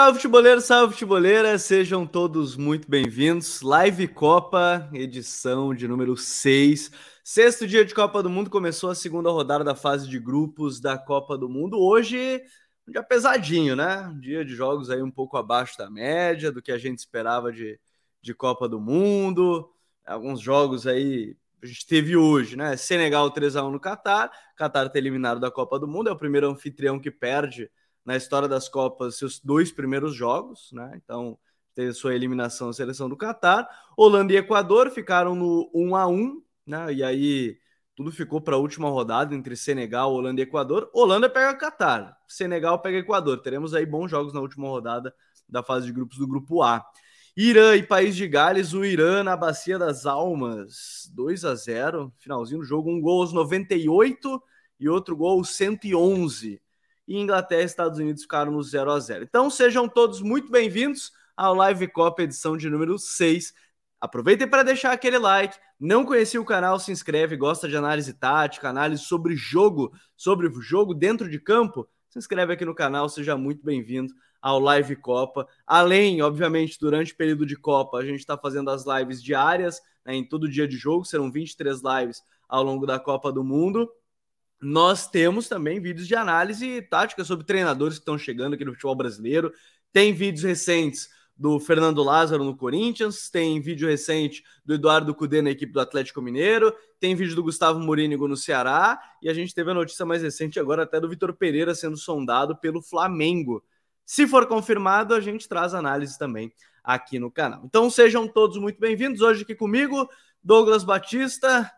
Salve futeboleiro, salve futeboleira, sejam todos muito bem-vindos. Live Copa, edição de número 6. Sexto dia de Copa do Mundo, começou a segunda rodada da fase de grupos da Copa do Mundo. Hoje, um dia pesadinho, né? Um dia de jogos aí um pouco abaixo da média, do que a gente esperava de, de Copa do Mundo. Alguns jogos aí a gente teve hoje, né? Senegal 3x1 no Catar. Catar tá eliminado da Copa do Mundo, é o primeiro anfitrião que perde na história das Copas seus dois primeiros jogos, né? Então, teve sua eliminação na seleção do Catar. Holanda e Equador ficaram no 1 a 1, né? E aí tudo ficou para a última rodada entre Senegal, Holanda e Equador. Holanda pega Catar, Senegal pega Equador. Teremos aí bons jogos na última rodada da fase de grupos do grupo A. Irã e País de Gales, o Irã na Bacia das Almas, 2 a 0, finalzinho do jogo, um gol aos 98 e outro gol aos 111 e Inglaterra e Estados Unidos ficaram no 0 a 0 Então sejam todos muito bem-vindos ao Live Copa edição de número 6. Aproveitem para deixar aquele like. Não conhecia o canal, se inscreve, gosta de análise tática, análise sobre jogo, sobre jogo dentro de campo. Se inscreve aqui no canal, seja muito bem-vindo ao Live Copa. Além, obviamente, durante o período de Copa, a gente está fazendo as lives diárias, né, em todo dia de jogo, serão 23 lives ao longo da Copa do Mundo nós temos também vídeos de análise tática sobre treinadores que estão chegando aqui no futebol brasileiro. Tem vídeos recentes do Fernando Lázaro no Corinthians, tem vídeo recente do Eduardo Cudê na equipe do Atlético Mineiro, tem vídeo do Gustavo Morínigo no Ceará, e a gente teve a notícia mais recente agora até do Vitor Pereira sendo sondado pelo Flamengo. Se for confirmado, a gente traz análise também aqui no canal. Então sejam todos muito bem-vindos. Hoje aqui comigo, Douglas Batista,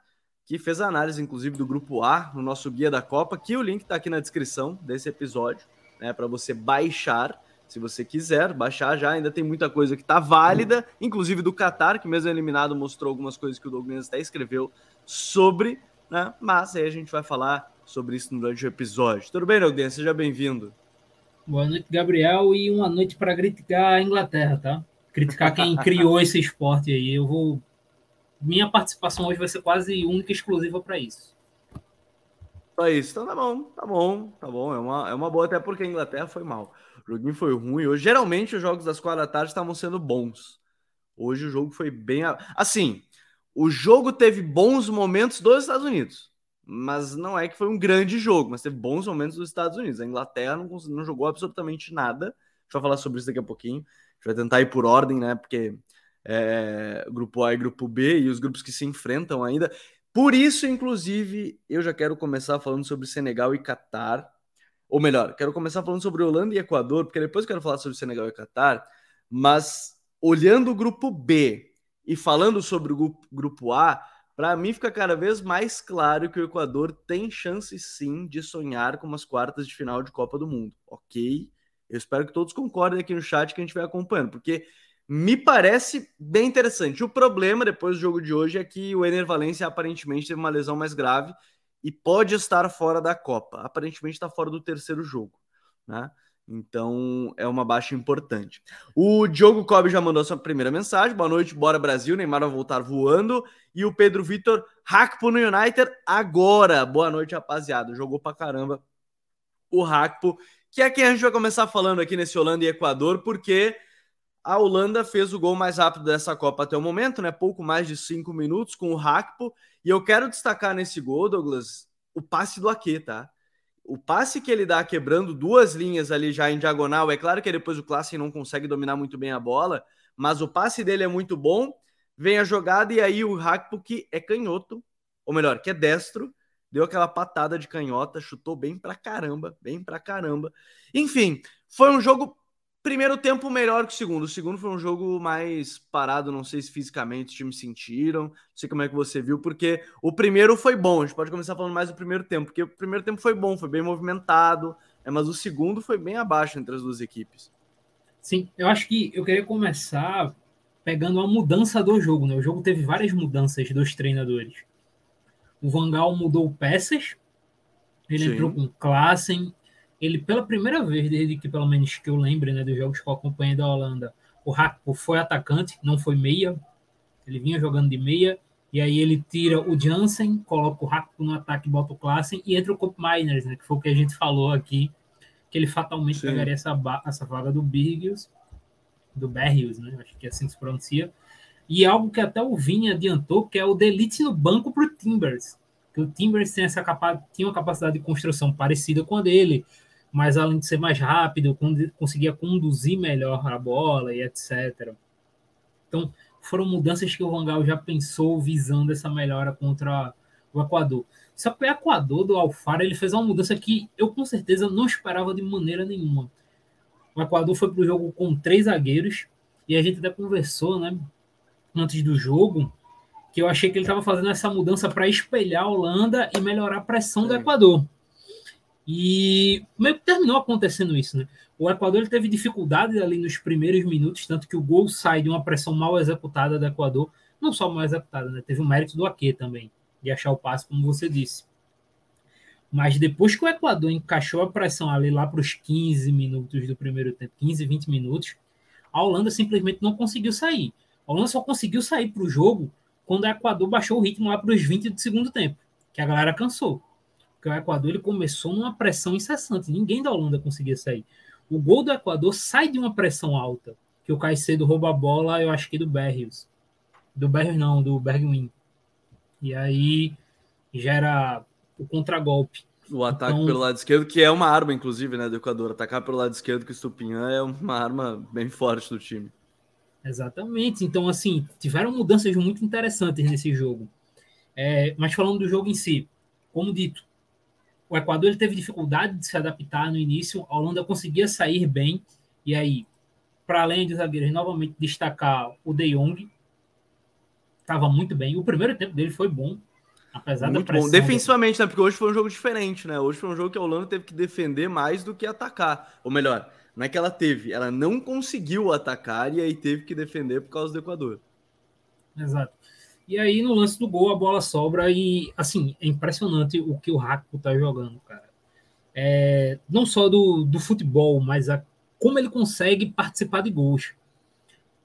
que fez a análise, inclusive, do grupo A no nosso guia da Copa, que o link está aqui na descrição desse episódio, né? Para você baixar, se você quiser, baixar já. Ainda tem muita coisa que está válida, inclusive do Qatar, que mesmo eliminado mostrou algumas coisas que o Douglas até escreveu sobre, né? Mas aí a gente vai falar sobre isso durante o episódio. Tudo bem, Douglas? Seja bem-vindo. Boa noite, Gabriel, e uma noite para criticar a Inglaterra, tá? Criticar quem criou esse esporte aí. Eu vou minha participação hoje vai ser quase única e exclusiva para isso. Só isso. Então tá bom, tá bom, tá bom. É uma, é uma boa, até porque a Inglaterra foi mal. O joguinho foi ruim. Hoje, geralmente, os jogos das quatro da tarde estavam sendo bons. Hoje o jogo foi bem. Assim, o jogo teve bons momentos dos Estados Unidos. Mas não é que foi um grande jogo, mas teve bons momentos dos Estados Unidos. A Inglaterra não, não jogou absolutamente nada. A gente vai falar sobre isso daqui a pouquinho. A gente vai tentar ir por ordem, né? Porque é, grupo A e grupo B, e os grupos que se enfrentam ainda. Por isso, inclusive, eu já quero começar falando sobre Senegal e Catar. Ou melhor, quero começar falando sobre Holanda e Equador, porque depois quero falar sobre Senegal e Catar. Mas olhando o grupo B e falando sobre o grupo, grupo A, para mim fica cada vez mais claro que o Equador tem chance sim de sonhar com umas quartas de final de Copa do Mundo. Ok? Eu espero que todos concordem aqui no chat que a gente vai acompanhando, porque me parece bem interessante. O problema depois do jogo de hoje é que o Ener Valencia aparentemente teve uma lesão mais grave e pode estar fora da Copa. Aparentemente está fora do terceiro jogo, né? Então é uma baixa importante. O Diogo Cobb já mandou sua primeira mensagem. Boa noite, bora Brasil. Neymar vai voltar voando. E o Pedro Vitor, Hackpo no United agora. Boa noite, rapaziada. Jogou pra caramba o Hackpo, que é quem a gente vai começar falando aqui nesse Holanda e Equador, porque a Holanda fez o gol mais rápido dessa Copa até o momento, né? Pouco mais de cinco minutos com o Hakpo. E eu quero destacar nesse gol, Douglas, o passe do Ake, tá? O passe que ele dá quebrando duas linhas ali já em diagonal. É claro que depois o Klassen não consegue dominar muito bem a bola, mas o passe dele é muito bom. Vem a jogada e aí o Hakpo, que é canhoto, ou melhor, que é destro, deu aquela patada de canhota, chutou bem pra caramba, bem pra caramba. Enfim, foi um jogo Primeiro tempo melhor que o segundo. O segundo foi um jogo mais parado, não sei se fisicamente os times sentiram, não sei como é que você viu, porque o primeiro foi bom. A gente pode começar falando mais do primeiro tempo, porque o primeiro tempo foi bom, foi bem movimentado, é, mas o segundo foi bem abaixo entre as duas equipes. Sim, eu acho que eu queria começar pegando a mudança do jogo, né? O jogo teve várias mudanças dos treinadores. O Vangal mudou peças, ele Sim. entrou com Klassen, ele pela primeira vez, desde que pelo menos que eu lembre, né, dos jogos que eu acompanhei da Holanda, o Rakpo foi atacante, não foi meia. Ele vinha jogando de meia e aí ele tira o Jansen, coloca o Rakpo no ataque, bota o Klassen e entra o Cop Miners, né, que foi o que a gente falou aqui que ele fatalmente Sim. pegaria essa, essa vaga do Birgius, do Berrios, né? Acho que é assim que se pronuncia. E algo que até o Vini adiantou, que é o delete no banco para o Timbers. Que o Timbers tem essa capa tinha uma capacidade de construção parecida com a dele, mas além de ser mais rápido, conseguia conduzir melhor a bola e etc. Então, foram mudanças que o Vangal já pensou visando essa melhora contra o Equador. Só que o Equador do Alfaro ele fez uma mudança que eu com certeza não esperava de maneira nenhuma. O Equador foi para o jogo com três zagueiros e a gente até conversou, né, antes do jogo, que eu achei que ele estava fazendo essa mudança para espelhar a Holanda e melhorar a pressão do Equador. E meio que terminou acontecendo isso, né? O Equador teve dificuldade ali nos primeiros minutos, tanto que o gol sai de uma pressão mal executada do Equador, não só mal executada, né? Teve o mérito do Aque também de achar o passe, como você disse. Mas depois que o Equador encaixou a pressão ali lá para os 15 minutos do primeiro tempo, 15, 20 minutos, a Holanda simplesmente não conseguiu sair. A Holanda só conseguiu sair para o jogo quando o Equador baixou o ritmo lá para os 20 do segundo tempo, que a galera cansou. Porque o Equador ele começou numa pressão incessante, ninguém da Holanda conseguia sair. O gol do Equador sai de uma pressão alta, que o Caicedo rouba a bola, eu acho que do Berrios. Do Berrios não, do Bergwin. E aí gera o contragolpe. O ataque então, pelo lado esquerdo, que é uma arma, inclusive, né, do Equador. Atacar pelo lado esquerdo com o Estupinhã é uma arma bem forte do time. Exatamente. Então, assim, tiveram mudanças muito interessantes nesse jogo. É, mas falando do jogo em si, como dito, o Equador ele teve dificuldade de se adaptar no início, a Holanda conseguia sair bem, e aí, para além dos zagueiros, novamente destacar o De Jong, estava muito bem. O primeiro tempo dele foi bom, apesar muito da pressão. Bom. Defensivamente, né? Porque hoje foi um jogo diferente, né? Hoje foi um jogo que a Holanda teve que defender mais do que atacar. Ou melhor, não é que ela teve, ela não conseguiu atacar e aí teve que defender por causa do Equador. Exato. E aí, no lance do gol, a bola sobra e, assim, é impressionante o que o Raco tá jogando, cara. É, não só do, do futebol, mas a, como ele consegue participar de gols.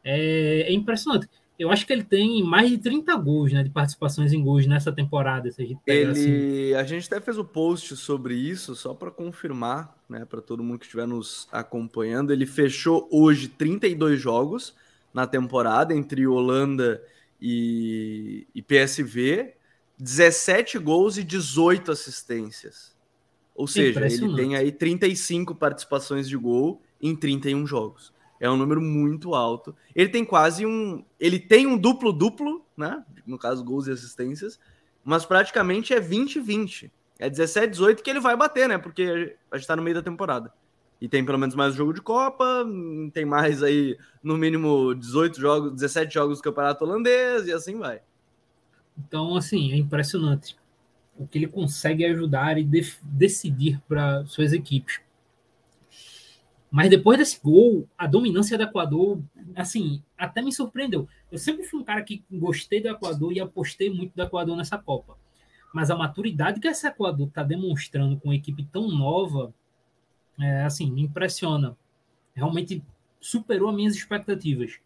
É, é impressionante. Eu acho que ele tem mais de 30 gols, né, de participações em gols nessa temporada. Se a gente ele, assim. a gente até fez o um post sobre isso, só para confirmar, né, para todo mundo que estiver nos acompanhando. Ele fechou hoje 32 jogos na temporada entre Holanda e, e PSV, 17 gols e 18 assistências. Ou seja, ele tem aí 35 participações de gol em 31 jogos. É um número muito alto. Ele tem quase um. Ele tem um duplo-duplo, né? No caso, gols e assistências, mas praticamente é 20-20. É 17-18 que ele vai bater, né? Porque a gente tá no meio da temporada. E tem pelo menos mais jogo de Copa, tem mais aí, no mínimo, 18 jogos, 17 jogos do Campeonato Holandês e assim vai. Então, assim, é impressionante o que ele consegue ajudar e de decidir para suas equipes. Mas depois desse gol, a dominância do Equador, assim, até me surpreendeu. Eu sempre fui um cara que gostei do Equador e apostei muito do Equador nessa Copa. Mas a maturidade que esse Equador está demonstrando com uma equipe tão nova, é, assim, me impressiona. Realmente superou as minhas expectativas.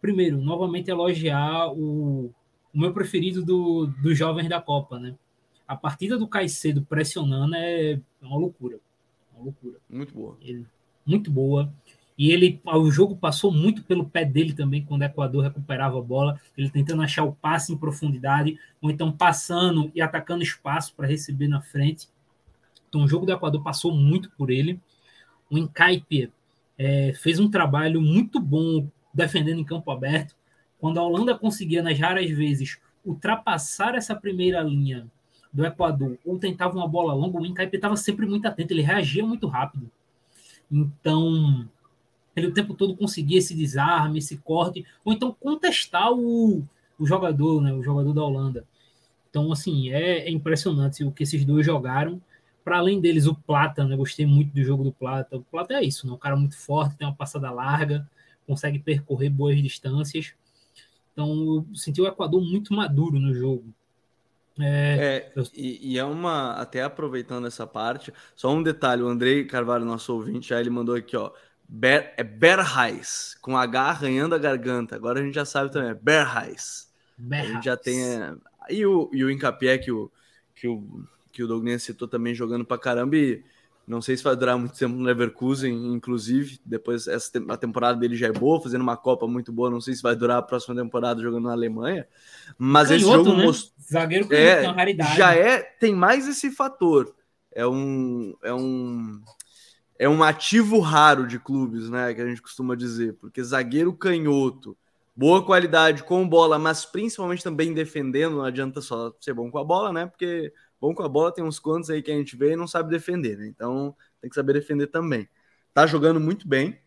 Primeiro, novamente elogiar o, o meu preferido do, dos jovens da Copa, né? A partida do Caicedo pressionando é uma loucura. Uma loucura. Muito boa. Ele, muito boa. E ele, o jogo passou muito pelo pé dele também quando o Equador recuperava a bola, ele tentando achar o passe em profundidade, ou então passando e atacando espaço para receber na frente. Então o jogo do Equador passou muito por ele. O Encaipe é, fez um trabalho muito bom defendendo em campo aberto. Quando a Holanda conseguia, nas raras vezes, ultrapassar essa primeira linha do Equador ou tentava uma bola longa, o Encaipe estava sempre muito atento, ele reagia muito rápido. Então, ele o tempo todo conseguia esse desarme, esse corte, ou então contestar o, o jogador, né, o jogador da Holanda. Então, assim, é, é impressionante o que esses dois jogaram. Para além deles, o Plata, né? Gostei muito do jogo do Plata. O Plata é isso, né? Um cara muito forte, tem uma passada larga, consegue percorrer boas distâncias. Então, eu senti o Equador muito maduro no jogo. É, é e, e, é uma. Até aproveitando essa parte, só um detalhe: o Andrei Carvalho, nosso ouvinte, já ele mandou aqui, ó. Ber, é Berrais, com H arranhando a garganta. Agora a gente já sabe também, é Berrais. A gente já tem. É, e o, e o Incapié que o, que o, que o Douglas citou também jogando pra caramba. E Não sei se vai durar muito tempo no Leverkusen, inclusive. Depois, essa, a temporada dele já é boa, fazendo uma Copa muito boa. Não sei se vai durar a próxima temporada jogando na Alemanha. Mas canhoto, esse jogo né? most... Zagueiro é, é uma raridade. Já é, tem mais esse fator. É um, é um, é um ativo raro de clubes, né? Que a gente costuma dizer. Porque zagueiro canhoto, boa qualidade com bola, mas principalmente também defendendo. Não adianta só ser bom com a bola, né? Porque Bom com a bola, tem uns quantos aí que a gente vê e não sabe defender, né? Então tem que saber defender também. Tá jogando muito bem.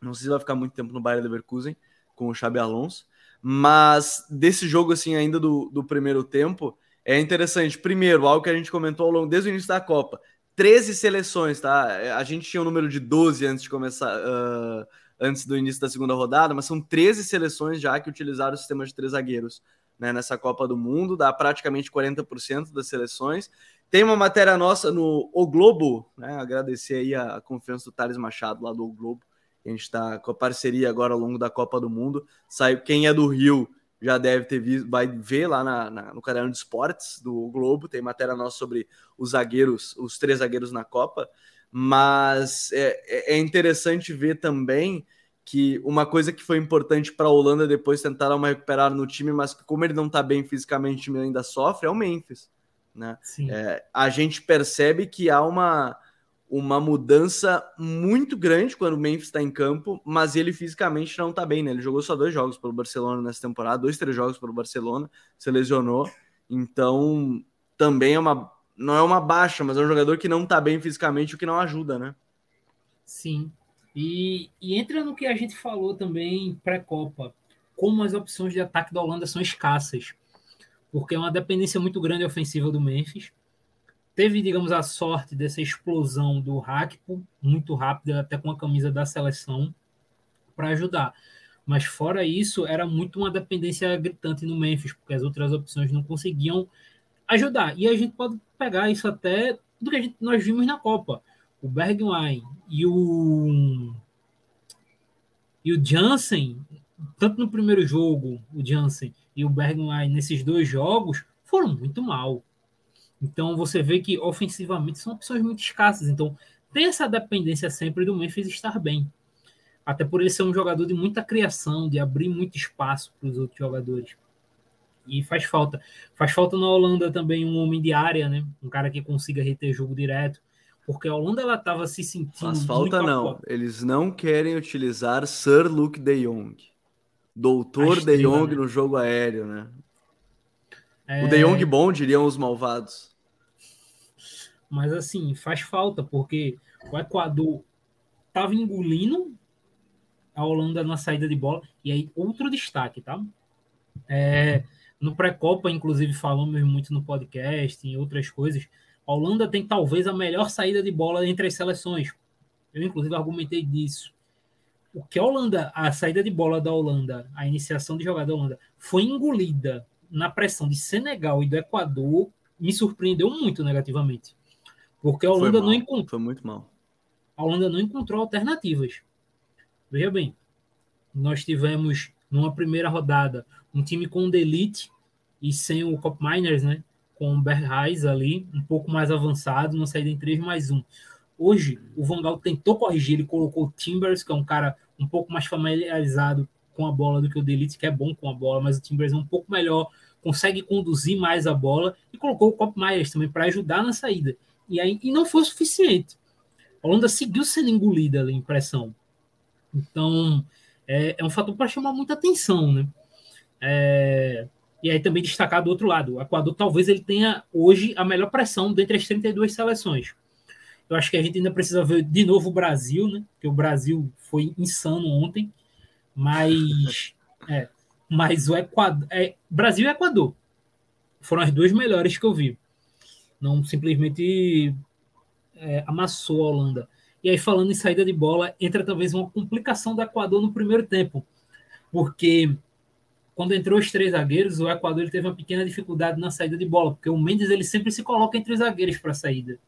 Não sei se vai ficar muito tempo no Bayern Leverkusen com o Xabi Alonso. Mas desse jogo, assim, ainda do, do primeiro tempo, é interessante. Primeiro, algo que a gente comentou ao longo desde o início da Copa. 13 seleções, tá? A gente tinha um número de 12 antes de começar, uh, antes do início da segunda rodada, mas são 13 seleções já que utilizaram o sistema de três zagueiros né, nessa Copa do Mundo, dá praticamente 40% das seleções. Tem uma matéria nossa no O Globo, né, agradecer aí a confiança do Thales Machado lá do o Globo, a gente está com a parceria agora ao longo da Copa do Mundo. Sai, quem é do Rio já deve ter visto, vai ver lá na, na, no canal de esportes do Globo, tem matéria nossa sobre os zagueiros, os três zagueiros na Copa, mas é, é, é interessante ver também que uma coisa que foi importante para a Holanda depois tentar uma recuperar no time, mas que como ele não está bem fisicamente, o time ainda sofre, é o Memphis. Né? É, a gente percebe que há uma, uma mudança muito grande quando o Memphis está em campo, mas ele fisicamente não está bem. Né? Ele jogou só dois jogos pelo Barcelona nessa temporada, dois, três jogos pelo Barcelona, se lesionou. Então, também é uma. Não é uma baixa, mas é um jogador que não está bem fisicamente, o que não ajuda, né? Sim, e, e entra no que a gente falou também pré-Copa, como as opções de ataque da Holanda são escassas, porque é uma dependência muito grande ofensiva do Memphis. Teve, digamos, a sorte dessa explosão do Hakpo, muito rápida, até com a camisa da seleção, para ajudar. Mas fora isso, era muito uma dependência gritante no Memphis, porque as outras opções não conseguiam ajudar. E a gente pode pegar isso até do que gente, nós vimos na Copa o Bergwijn e o e o Jansen, tanto no primeiro jogo, o Jansen e o Bergwijn nesses dois jogos foram muito mal. Então você vê que ofensivamente são opções muito escassas. Então tem essa dependência sempre do Memphis estar bem. Até por ele ser um jogador de muita criação, de abrir muito espaço para os outros jogadores. E faz falta. Faz falta na Holanda também um homem de área, né? Um cara que consiga reter jogo direto porque a Holanda ela estava se sentindo. Faz falta não. Eles não querem utilizar Sir Luke De Jong. Doutor De Jong né? no jogo aéreo, né? É... O De Jong bom, diriam os malvados. Mas assim, faz falta, porque o Equador estava engolindo a Holanda na saída de bola. E aí, outro destaque, tá? É, no pré-copa, inclusive, falamos muito no podcast, em outras coisas a Holanda tem talvez a melhor saída de bola entre as seleções. Eu, inclusive, argumentei disso. O que a Holanda, a saída de bola da Holanda, a iniciação de jogada da Holanda, foi engolida na pressão de Senegal e do Equador, me surpreendeu muito negativamente. Porque a Holanda não encontrou. Foi muito mal. A Holanda não encontrou alternativas. Veja bem, nós tivemos numa primeira rodada um time com o Delite e sem o Cop Miners, né? Com o Berrais ali, um pouco mais avançado, na saída em 3 mais 1. Hoje, o Vangal tentou corrigir, ele colocou o Timbers, que é um cara um pouco mais familiarizado com a bola do que o Delite, que é bom com a bola, mas o Timbers é um pouco melhor, consegue conduzir mais a bola, e colocou o Cop Myers também para ajudar na saída. E, aí, e não foi suficiente. A Holanda seguiu sendo engolida ali em pressão. Então, é, é um fator para chamar muita atenção, né? É, e aí também destacar do outro lado, o Equador talvez ele tenha hoje a melhor pressão dentre as 32 seleções. Eu acho que a gente ainda precisa ver de novo o Brasil, né? Porque o Brasil foi insano ontem, mas é, mas o Equador, é, Brasil e Equador foram as duas melhores que eu vi. Não simplesmente é, amassou a Holanda. E aí falando em saída de bola, entra talvez uma complicação do Equador no primeiro tempo, porque quando entrou os três zagueiros, o Equador ele teve uma pequena dificuldade na saída de bola, porque o Mendes ele sempre se coloca entre os zagueiros para a saída.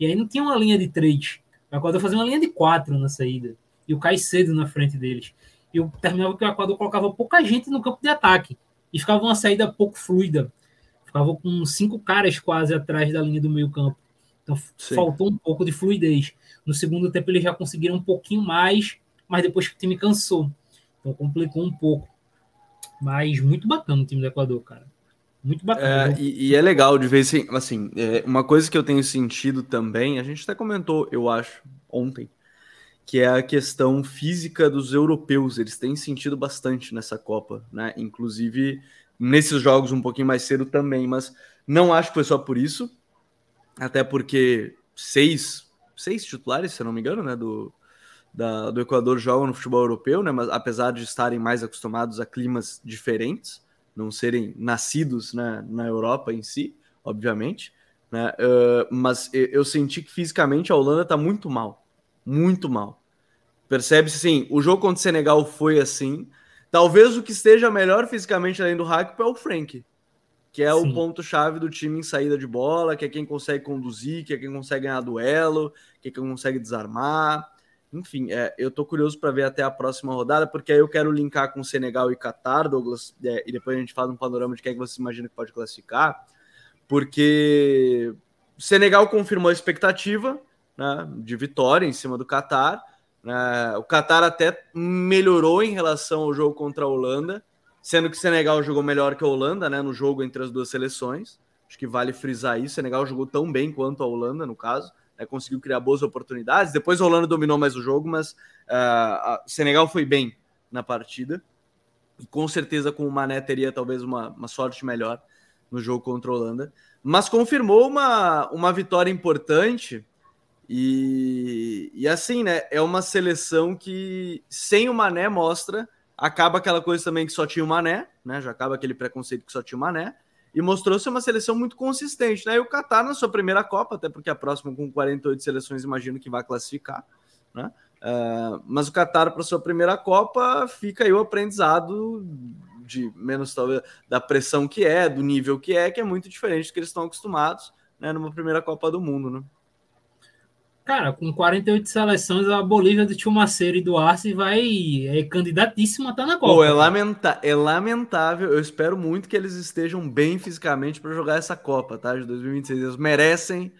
E aí não tinha uma linha de três. O Equador fazia uma linha de quatro na saída. E o Caicedo na frente deles. E eu terminava que o Equador colocava pouca gente no campo de ataque. E ficava uma saída pouco fluida. Ficava com cinco caras quase atrás da linha do meio campo. Então Sim. faltou um pouco de fluidez. No segundo tempo eles já conseguiram um pouquinho mais, mas depois o time cansou. Então complicou um pouco. Mas muito bacana o time do Equador, cara. Muito bacana. É, e, e, é legal de ver assim, assim é, uma coisa que eu tenho sentido também, a gente até comentou, eu acho, ontem, que é a questão física dos europeus. Eles têm sentido bastante nessa Copa, né? Inclusive nesses jogos um pouquinho mais cedo também, mas não acho que foi só por isso, até porque seis, seis titulares, se não me engano, né, do, da, do Equador jogam no futebol europeu, né, mas apesar de estarem mais acostumados a climas diferentes, não serem nascidos né, na Europa em si, obviamente, né, uh, mas eu, senti que fisicamente a Holanda está muito mal, muito mal. Percebe-se assim, o jogo contra o Senegal foi assim, Talvez o que esteja melhor fisicamente além do Hakpo é o Frank, que é Sim. o ponto-chave do time em saída de bola, que é quem consegue conduzir, que é quem consegue ganhar duelo, que é quem consegue desarmar. Enfim, é, eu tô curioso para ver até a próxima rodada, porque aí eu quero linkar com Senegal e Qatar, Douglas, é, e depois a gente faz um panorama de quem é que você imagina que pode classificar, porque Senegal confirmou a expectativa né, de vitória em cima do Qatar, né? o Qatar até melhorou em relação ao jogo contra a Holanda, sendo que Senegal jogou melhor que a Holanda né, no jogo entre as duas seleções. Acho que vale frisar isso. Senegal jogou tão bem quanto a Holanda, no caso. Né, conseguiu criar boas oportunidades. Depois a Holanda dominou mais o jogo, mas uh, o Senegal foi bem na partida. E com certeza com o Mané teria talvez uma, uma sorte melhor no jogo contra a Holanda. Mas confirmou uma, uma vitória importante e, e assim, né? É uma seleção que sem o Mané mostra. Acaba aquela coisa também que só tinha o Mané, né? Já acaba aquele preconceito que só tinha o Mané. E mostrou ser uma seleção muito consistente, né? E o Qatar na sua primeira Copa, até porque a próxima com 48 seleções, imagino que vai classificar, né? Uh, mas o Qatar para sua primeira Copa fica aí o aprendizado de menos talvez da pressão que é, do nível que é, que é muito diferente do que eles estão acostumados, né? Numa primeira Copa do Mundo, né? Cara, com 48 seleções, a Bolívia do Tio Maceiro e do Arce vai. É candidatíssima a estar na Copa. Pô, é, lamenta é lamentável. Eu espero muito que eles estejam bem fisicamente para jogar essa Copa, tá? De 2026. Eles merecem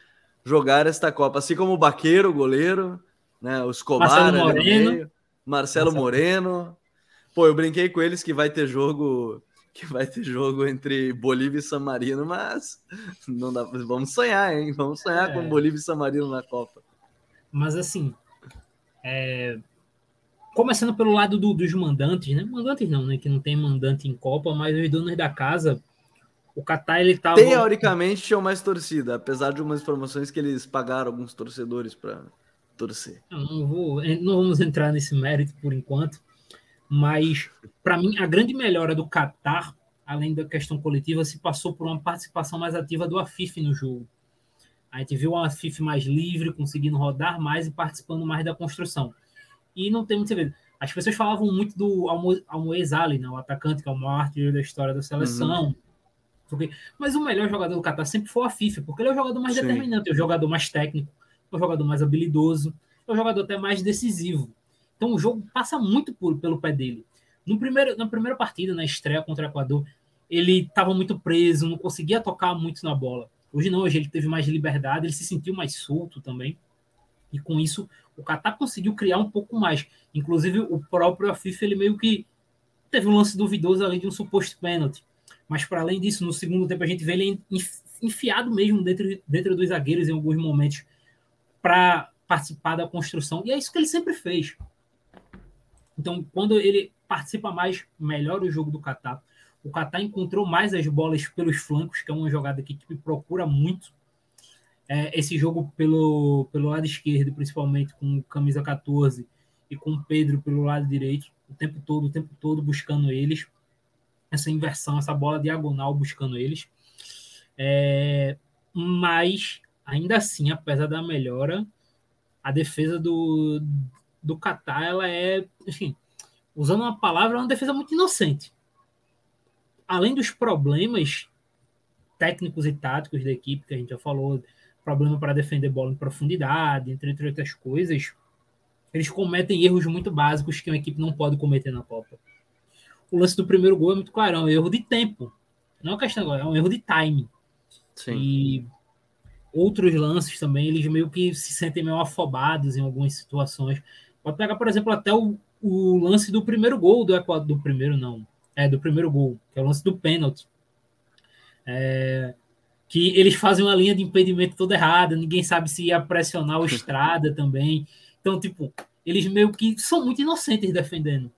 jogar esta Copa. Assim como o Baqueiro, o goleiro, né? O Escobar, Marcelo Moreno. Marcelo, Marcelo Moreno. Pô, eu brinquei com eles que vai ter jogo que vai ter jogo entre Bolívia e San Marino, mas não dá, vamos sonhar, hein? Vamos sonhar é. com Bolívia e San Marino na Copa. Mas assim, é... começando pelo lado do, dos mandantes, né? Mandantes não, né? Que não tem mandante em Copa, mas os donos da casa, o Catar ele tava. Teoricamente tinham mais torcida, apesar de umas informações que eles pagaram alguns torcedores para torcer. Eu não, vou, não vamos entrar nesse mérito por enquanto, mas para mim a grande melhora do Catar, além da questão coletiva, se passou por uma participação mais ativa do Afif no jogo. A gente viu uma FIF mais livre, conseguindo rodar mais e participando mais da construção. E não tem muito segredo. As pessoas falavam muito do Almoez Ali, né? o atacante, que é o maior artilheiro da história da seleção. Uhum. Porque... Mas o melhor jogador do Qatar sempre foi a FIFA, porque ele é o jogador mais Sim. determinante, é o jogador mais técnico, é o jogador mais habilidoso, é o jogador até mais decisivo. Então o jogo passa muito por, pelo pé dele. No primeiro, na primeira partida, na estreia contra o Equador, ele estava muito preso, não conseguia tocar muito na bola. Hoje não, hoje ele teve mais liberdade, ele se sentiu mais solto também. E com isso, o Qatar conseguiu criar um pouco mais. Inclusive, o próprio Afif, ele meio que teve um lance duvidoso ali de um suposto pênalti. Mas, para além disso, no segundo tempo, a gente vê ele enfiado mesmo dentro, dentro dos zagueiros em alguns momentos para participar da construção. E é isso que ele sempre fez. Então, quando ele participa mais, melhora o jogo do Qatar. O Catar encontrou mais as bolas pelos flancos, que é uma jogada que a equipe procura muito. É, esse jogo pelo, pelo lado esquerdo, principalmente com o camisa 14 e com o Pedro pelo lado direito, o tempo todo, o tempo todo buscando eles. Essa inversão, essa bola diagonal buscando eles. É, mas, ainda assim, apesar da melhora, a defesa do, do Qatar, ela é, enfim, usando uma palavra, é uma defesa muito inocente além dos problemas técnicos e táticos da equipe, que a gente já falou, problema para defender bola em profundidade, entre, entre outras coisas, eles cometem erros muito básicos que uma equipe não pode cometer na Copa. O lance do primeiro gol é muito claro, é um erro de tempo. Não é uma questão, é um erro de timing. Sim. E outros lances também, eles meio que se sentem meio afobados em algumas situações. Pode pegar, por exemplo, até o, o lance do primeiro gol do Equador, do primeiro não, é do primeiro gol, que é o lance do pênalti. É, que eles fazem uma linha de impedimento toda errada, ninguém sabe se ia pressionar o Estrada também. Então, tipo, eles meio que são muito inocentes defendendo.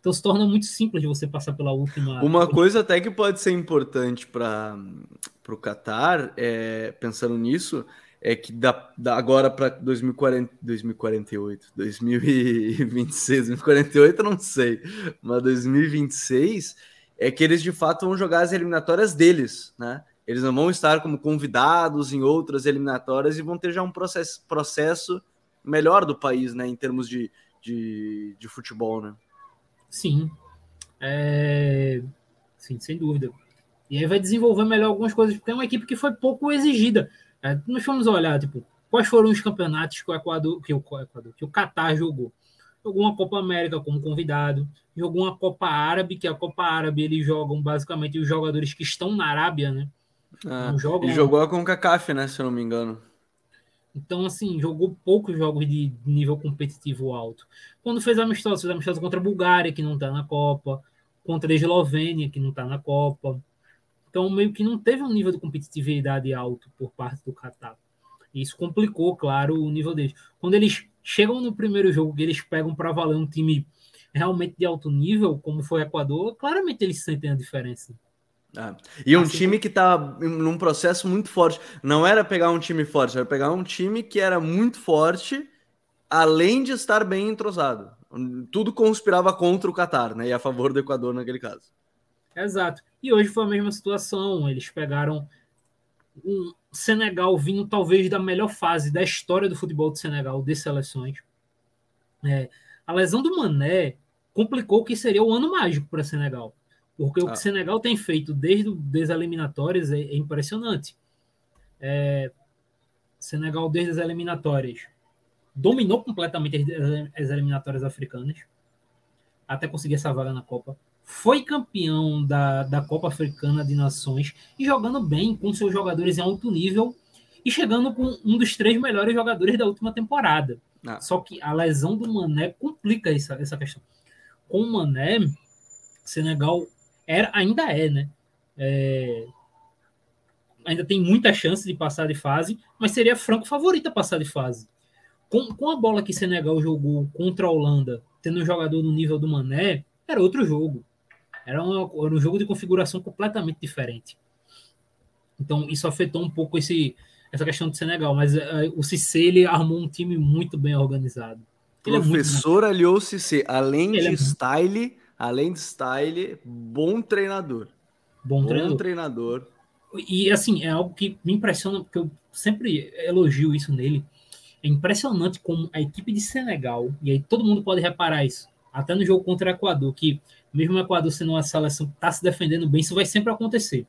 Então se torna muito simples de você passar pela última. Uma coisa até que pode ser importante para o Qatar, é, pensando nisso, é que da, da agora para 2040, 2048, 2026, 2048 eu não sei, mas 2026 é que eles de fato vão jogar as eliminatórias deles, né? Eles não vão estar como convidados em outras eliminatórias e vão ter já um processo, processo melhor do país, né? Em termos de, de, de futebol, né? Sim. É... Sim, sem dúvida. E aí vai desenvolver melhor algumas coisas, porque é uma equipe que foi pouco exigida. É, nós fomos olhar, tipo, quais foram os campeonatos que o Equador, que o, Equador, que o Qatar jogou. Jogou uma Copa América como convidado, jogou uma Copa Árabe, que a Copa Árabe eles jogam basicamente os jogadores que estão na Arábia, né? Ah, jogam... E jogou a CONCACAF, né, se eu não me engano. Então, assim, jogou poucos jogos de nível competitivo alto. Quando fez amistoso, fez amistoso contra a Bulgária, que não está na Copa, contra a Eslovênia, que não está na Copa. Então, meio que não teve um nível de competitividade alto por parte do Qatar. Isso complicou, claro, o nível deles. Quando eles chegam no primeiro jogo, que eles pegam para valer um time realmente de alto nível, como foi o Equador, claramente eles sentem a diferença. Ah, e um assim, time que tá num processo muito forte. Não era pegar um time forte, era pegar um time que era muito forte, além de estar bem entrosado. Tudo conspirava contra o Qatar, né? E a favor do Equador naquele caso. Exato. E hoje foi a mesma situação. Eles pegaram um Senegal vindo talvez da melhor fase da história do futebol do Senegal, de seleções. É, a lesão do Mané complicou o que seria o ano mágico para Senegal porque o que o ah. Senegal tem feito desde as eliminatórias é, é impressionante. É, Senegal, desde as eliminatórias, dominou completamente as, as eliminatórias africanas, até conseguir essa vaga na Copa. Foi campeão da, da Copa Africana de Nações e jogando bem com seus jogadores em alto nível e chegando com um dos três melhores jogadores da última temporada. Ah. Só que a lesão do Mané complica essa, essa questão. Com o Mané, Senegal era, ainda é, né? É, ainda tem muita chance de passar de fase, mas seria franco favorita passar de fase. Com, com a bola que Senegal jogou contra a Holanda, tendo um jogador no nível do Mané, era outro jogo. Era, uma, era um jogo de configuração completamente diferente. Então, isso afetou um pouco esse, essa questão do Senegal, mas uh, o Cissé ele armou um time muito bem organizado. Ele Professor é aliou Cissé, além ele de é style, além de style, bom treinador. Bom, bom treinador. treinador. E assim, é algo que me impressiona, porque eu sempre elogio isso nele. É impressionante como a equipe de Senegal, e aí todo mundo pode reparar isso, até no jogo contra o Equador, que mesmo o Equador sendo uma seleção que está se defendendo bem, isso vai sempre acontecer.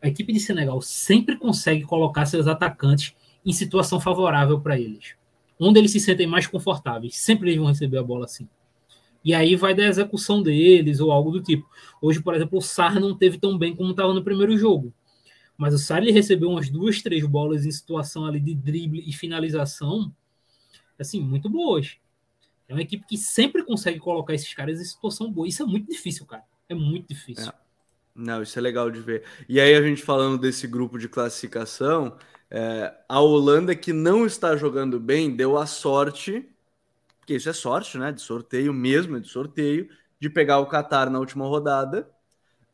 A equipe de Senegal sempre consegue colocar seus atacantes em situação favorável para eles. Onde eles se sentem mais confortáveis. Sempre eles vão receber a bola assim. E aí vai da execução deles ou algo do tipo. Hoje, por exemplo, o Sar não teve tão bem como estava no primeiro jogo. Mas o Sar ele recebeu umas duas, três bolas em situação ali de drible e finalização, assim, muito boas. É uma equipe que sempre consegue colocar esses caras em situação boa. Isso é muito difícil, cara. É muito difícil. É. Não, isso é legal de ver. E aí, a gente falando desse grupo de classificação, é, a Holanda, que não está jogando bem, deu a sorte porque isso é sorte, né? De sorteio mesmo, de sorteio, de pegar o Qatar na última rodada.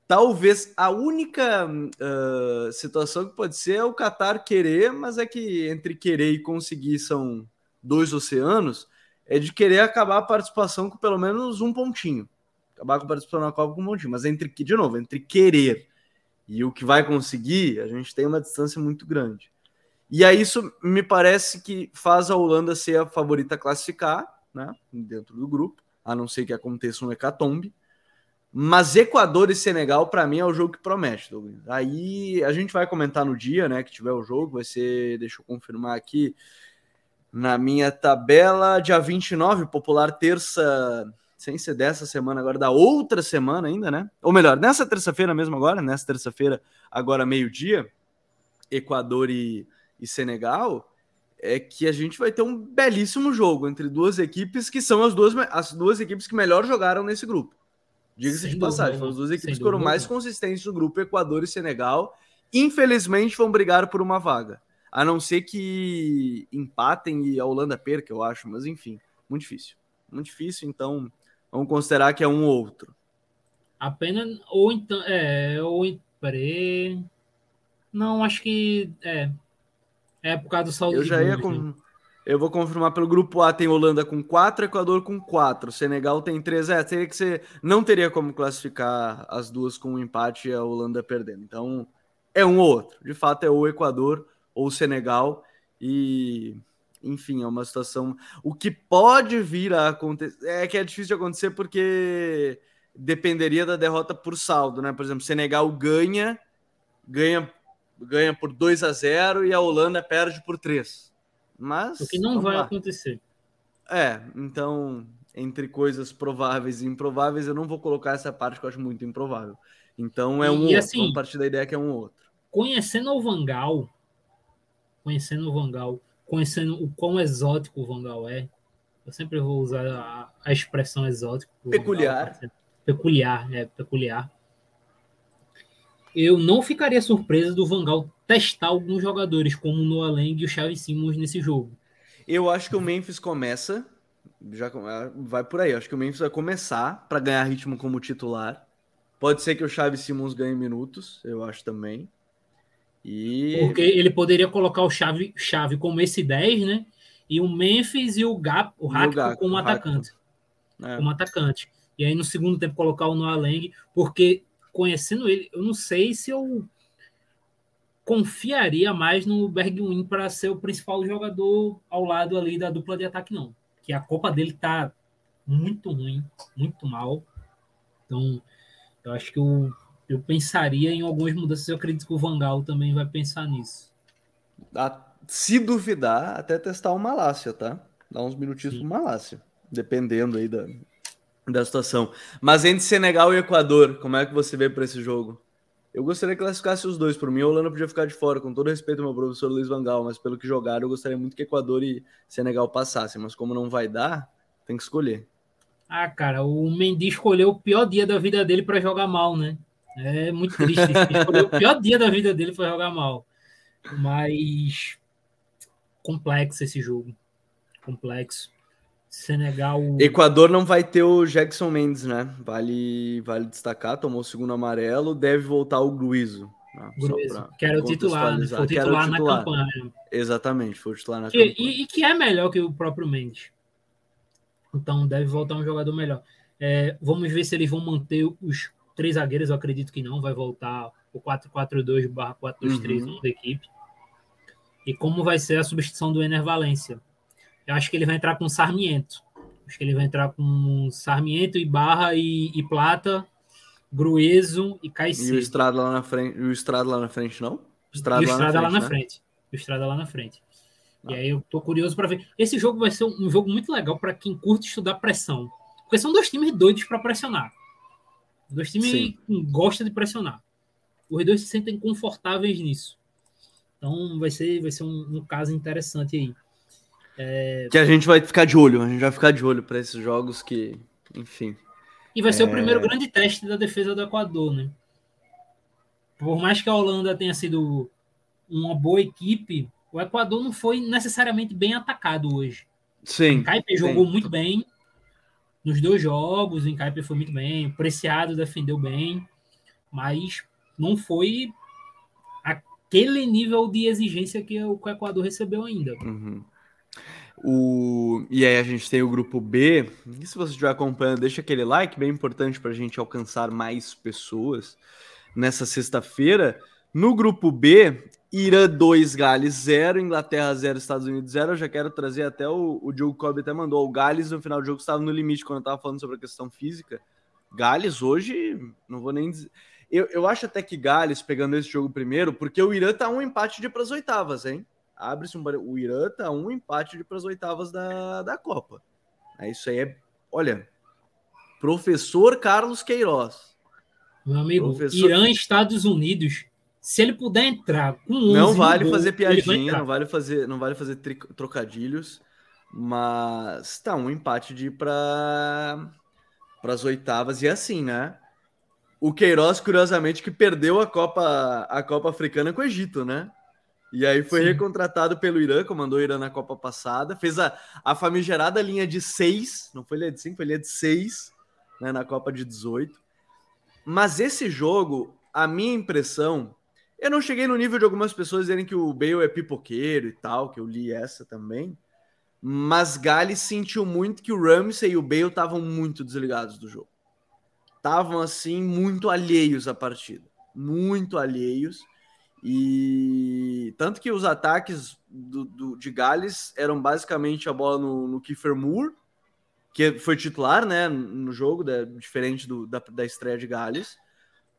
Talvez a única uh, situação que pode ser é o Qatar querer, mas é que entre querer e conseguir são dois oceanos, é de querer acabar a participação com pelo menos um pontinho. Acabar com a participação na Copa com um pontinho. Mas entre, de novo, entre querer e o que vai conseguir, a gente tem uma distância muito grande. E aí isso me parece que faz a Holanda ser a favorita a classificar, né, dentro do grupo, a não ser que aconteça um hecatombe. Mas Equador e Senegal, para mim, é o jogo que promete, Douglas. Aí a gente vai comentar no dia, né, que tiver o jogo, vai ser, deixa eu confirmar aqui, na minha tabela, dia 29, popular terça, sem ser dessa semana agora, da outra semana ainda, né? Ou melhor, nessa terça-feira mesmo agora, nessa terça-feira, agora meio-dia, Equador e, e Senegal, é que a gente vai ter um belíssimo jogo entre duas equipes que são as duas, as duas equipes que melhor jogaram nesse grupo. Diga-se de passagem, foram as duas equipes que foram mais consistentes no grupo, Equador e Senegal. Infelizmente vão brigar por uma vaga. A não ser que empatem e a Holanda perca, eu acho, mas enfim, muito difícil. Muito difícil, então vamos considerar que é um ou outro. Apenas, ou então, é, ou, peraí. Não, acho que é, é por causa do saldo Eu já ia com... Eu vou confirmar pelo grupo A tem Holanda com 4, Equador com 4, Senegal tem 3. É, teria que ser. Não teria como classificar as duas com um empate e a Holanda perdendo. Então, é um ou outro. De fato, é o Equador ou Senegal. E, enfim, é uma situação. O que pode vir a acontecer. É que é difícil de acontecer porque dependeria da derrota por saldo, né? Por exemplo, Senegal ganha, ganha ganha por 2 a 0 e a Holanda perde por 3. Mas. O que não vai lá. acontecer. É, então, entre coisas prováveis e improváveis, eu não vou colocar essa parte que eu acho muito improvável. Então é um e, outro. Assim, Vamos partir da ideia que é um outro. Conhecendo o Vangal, conhecendo o Vangal, conhecendo o quão exótico o Vangal é, eu sempre vou usar a, a expressão exótico. Peculiar. Vangal, peculiar, é, peculiar eu não ficaria surpreso do Vangal testar alguns jogadores, como o Noah Lang e o Chaves Simmons nesse jogo. Eu acho que o Memphis começa, já é, vai por aí. Eu acho que o Memphis vai começar para ganhar ritmo como titular. Pode ser que o Chaves Simmons ganhe minutos, eu acho também. E... Porque ele poderia colocar o Chave, Chave como esse 10, né? E o Memphis e o Gap, o Hack como atacante. É. Como atacante. E aí no segundo tempo colocar o Noah Lang, porque conhecendo ele, eu não sei se eu confiaria mais no Bergwijn para ser o principal jogador ao lado ali da dupla de ataque, não. Que a Copa dele tá muito ruim, muito mal. Então, eu acho que eu, eu pensaria em algumas mudanças. Eu acredito que o Vangal também vai pensar nisso. Se duvidar, até testar o Malásia, tá? Dá uns minutinhos Sim. pro Malásia, dependendo aí da, da situação. Mas entre Senegal e Equador, como é que você vê para esse jogo? Eu gostaria que classificasse os dois. Por mim, a Holanda podia ficar de fora, com todo respeito ao meu professor Luiz Vangal, mas pelo que jogaram, eu gostaria muito que Equador e Senegal passassem. Mas como não vai dar, tem que escolher. Ah, cara, o Mendy escolheu o pior dia da vida dele para jogar mal, né? É muito triste. O pior dia da vida dele para jogar mal. Mas complexo esse jogo. Complexo. Senegal. Equador não vai ter o Jackson Mendes, né? Vale, vale destacar, tomou o segundo amarelo, deve voltar o Gruizo. Né? Gruizo, que era o titular, né? foi o titular, titular, na campanha. Exatamente, foi o titular na que, campanha. E, e, que é melhor que o próprio Mendes. Então deve voltar um jogador melhor. É, vamos ver se eles vão manter os três zagueiros, eu acredito que não, vai voltar o 4-4-2 4-2-3 uhum. da equipe. E como vai ser a substituição do Ener Valência eu acho que ele vai entrar com Sarmiento. Acho que ele vai entrar com Sarmiento, Ibarra e, e Plata, Grueso e Caicedo. E o Estrada lá na frente, o Estrada lá na frente, não? Estrada, e o Estrada lá na, frente, lá na né? frente. O Estrada lá na frente. E aí eu tô curioso para ver. Esse jogo vai ser um jogo muito legal para quem curte estudar pressão. Porque são dois times doidos para pressionar. Dois times Sim. que gostam de pressionar. Os dois se sentem confortáveis nisso. Então vai ser, vai ser um, um caso interessante aí. É... Que a gente vai ficar de olho, a gente vai ficar de olho para esses jogos que, enfim. E vai ser é... o primeiro grande teste da defesa do Equador, né? Por mais que a Holanda tenha sido uma boa equipe, o Equador não foi necessariamente bem atacado hoje. Sim. O Caipe jogou muito bem nos dois jogos, o Encaipe foi muito bem, o Preciado defendeu bem, mas não foi aquele nível de exigência que o Equador recebeu ainda. Uhum. O... E aí a gente tem o grupo B. E se você estiver acompanhando, deixa aquele like, bem importante para a gente alcançar mais pessoas nessa sexta-feira. No grupo B, Irã 2, Gales 0, Inglaterra 0, Estados Unidos 0. Eu já quero trazer até o, o Diogo Cobb até mandou. O Gales no final do jogo estava no limite quando eu estava falando sobre a questão física. Gales hoje, não vou nem dizer. Eu, eu acho até que Gales pegando esse jogo primeiro, porque o Irã tá um empate de para as oitavas, hein? abre-se um o Irã tá um empate para as oitavas da, da Copa. É isso aí é, olha, professor Carlos Queiroz. Meu amigo, professor... Irã Estados Unidos Se ele puder entrar com 11 Não vale gol, fazer piadinha, não vale fazer, não vale fazer trocadilhos, mas tá um empate de ir para para as oitavas e é assim, né? O Queiroz, curiosamente, que perdeu a Copa a Copa Africana com o Egito, né? E aí foi Sim. recontratado pelo Irã, comandou o Irã na Copa passada, fez a, a famigerada linha de seis, não foi linha de cinco, foi linha de seis, né, na Copa de 18. Mas esse jogo, a minha impressão, eu não cheguei no nível de algumas pessoas dizerem que o Bale é pipoqueiro e tal, que eu li essa também, mas Gales sentiu muito que o Ramsey e o Bale estavam muito desligados do jogo. Estavam, assim, muito alheios à partida. Muito alheios. E tanto que os ataques do, do, de Gales eram basicamente a bola no, no Kiefer Moore, que foi titular né, no jogo, né, diferente do, da, da estreia de Gales,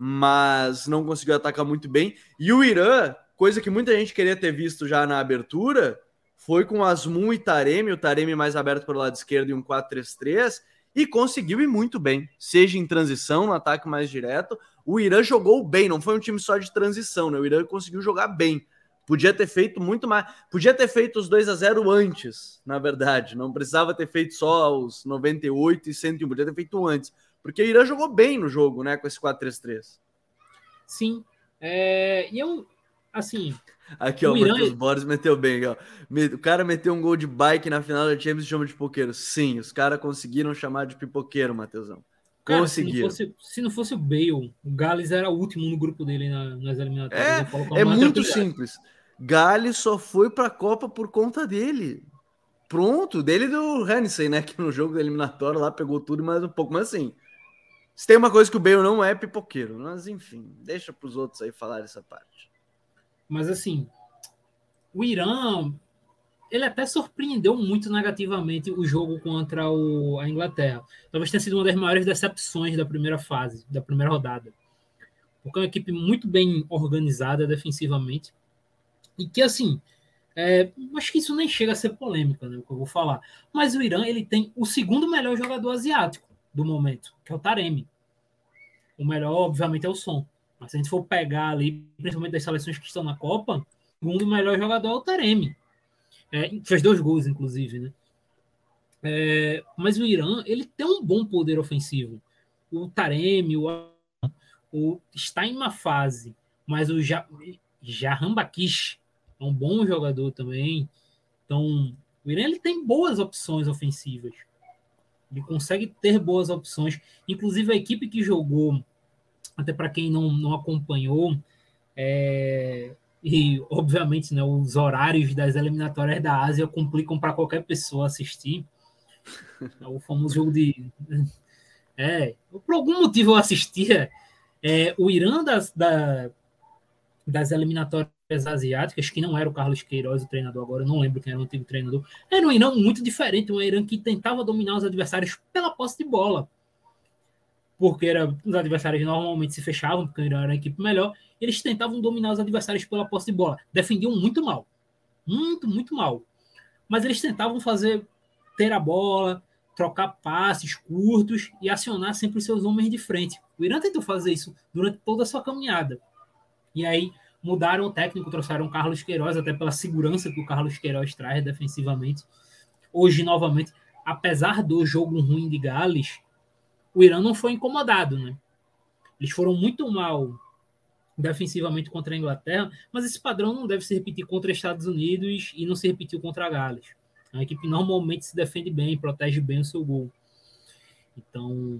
mas não conseguiu atacar muito bem. E o Irã, coisa que muita gente queria ter visto já na abertura, foi com Asmun e Taremi, o Taremi mais aberto pelo lado esquerdo e um 4-3-3, e conseguiu ir muito bem, seja em transição, no ataque mais direto, o Irã jogou bem, não foi um time só de transição, né? O Irã conseguiu jogar bem. Podia ter feito muito mais. Podia ter feito os 2 a 0 antes, na verdade. Não precisava ter feito só os 98 e 101. Podia ter feito antes. Porque o Irã jogou bem no jogo, né? Com esse 4-3-3. Sim. É... E eu, assim. Aqui, ó, o Irã... Matheus Borges meteu bem, ó. O cara meteu um gol de bike na final da Champions e chama de pipoqueiro. Sim, os caras conseguiram chamar de pipoqueiro, Matheusão. Cara, Se não, fosse, se não fosse o Bale, o Gales era o último no grupo dele na, nas eliminatórias. É, é muito simples. Gales só foi para a Copa por conta dele. Pronto, dele do Hansen, né? Que no jogo eliminatório lá pegou tudo mais um pouco. Mas assim, se tem uma coisa que o Bale não é pipoqueiro. Mas enfim, deixa para os outros aí falar essa parte. Mas assim, o Irã ele até surpreendeu muito negativamente o jogo contra o, a Inglaterra. Talvez tenha sido uma das maiores decepções da primeira fase, da primeira rodada. Porque é uma equipe muito bem organizada defensivamente. E que, assim, é, acho que isso nem chega a ser polêmica, né, o que eu vou falar. Mas o Irã, ele tem o segundo melhor jogador asiático do momento, que é o Taremi. O melhor, obviamente, é o Som. Mas se a gente for pegar ali, principalmente das seleções que estão na Copa, o segundo melhor jogador é o Taremi. É, fez dois gols, inclusive, né? É, mas o Irã, ele tem um bom poder ofensivo. O Taremi, o, o está em uma fase, mas o Jahambakish é um bom jogador também. Então, o Irã ele tem boas opções ofensivas. Ele consegue ter boas opções. Inclusive, a equipe que jogou, até para quem não, não acompanhou, é, e, obviamente, né, os horários das eliminatórias da Ásia complicam para qualquer pessoa assistir. É o famoso jogo de. É, por algum motivo eu assistia é, o Irã das, da, das eliminatórias asiáticas, que não era o Carlos Queiroz, o treinador, agora eu não lembro quem era o antigo treinador. Era um Irã muito diferente, um Irã que tentava dominar os adversários pela posse de bola. Porque era, os adversários normalmente se fechavam, porque o Irã era uma equipe melhor, eles tentavam dominar os adversários pela posse de bola. Defendiam muito mal. Muito, muito mal. Mas eles tentavam fazer ter a bola, trocar passes curtos e acionar sempre os seus homens de frente. O Irã tentou fazer isso durante toda a sua caminhada. E aí mudaram o técnico, trouxeram o Carlos Queiroz, até pela segurança que o Carlos Queiroz traz defensivamente. Hoje, novamente, apesar do jogo ruim de Gales, o Irã não foi incomodado, né? Eles foram muito mal defensivamente contra a Inglaterra, mas esse padrão não deve se repetir contra os Estados Unidos e não se repetiu contra a Gales. A equipe normalmente se defende bem, protege bem o seu gol. Então,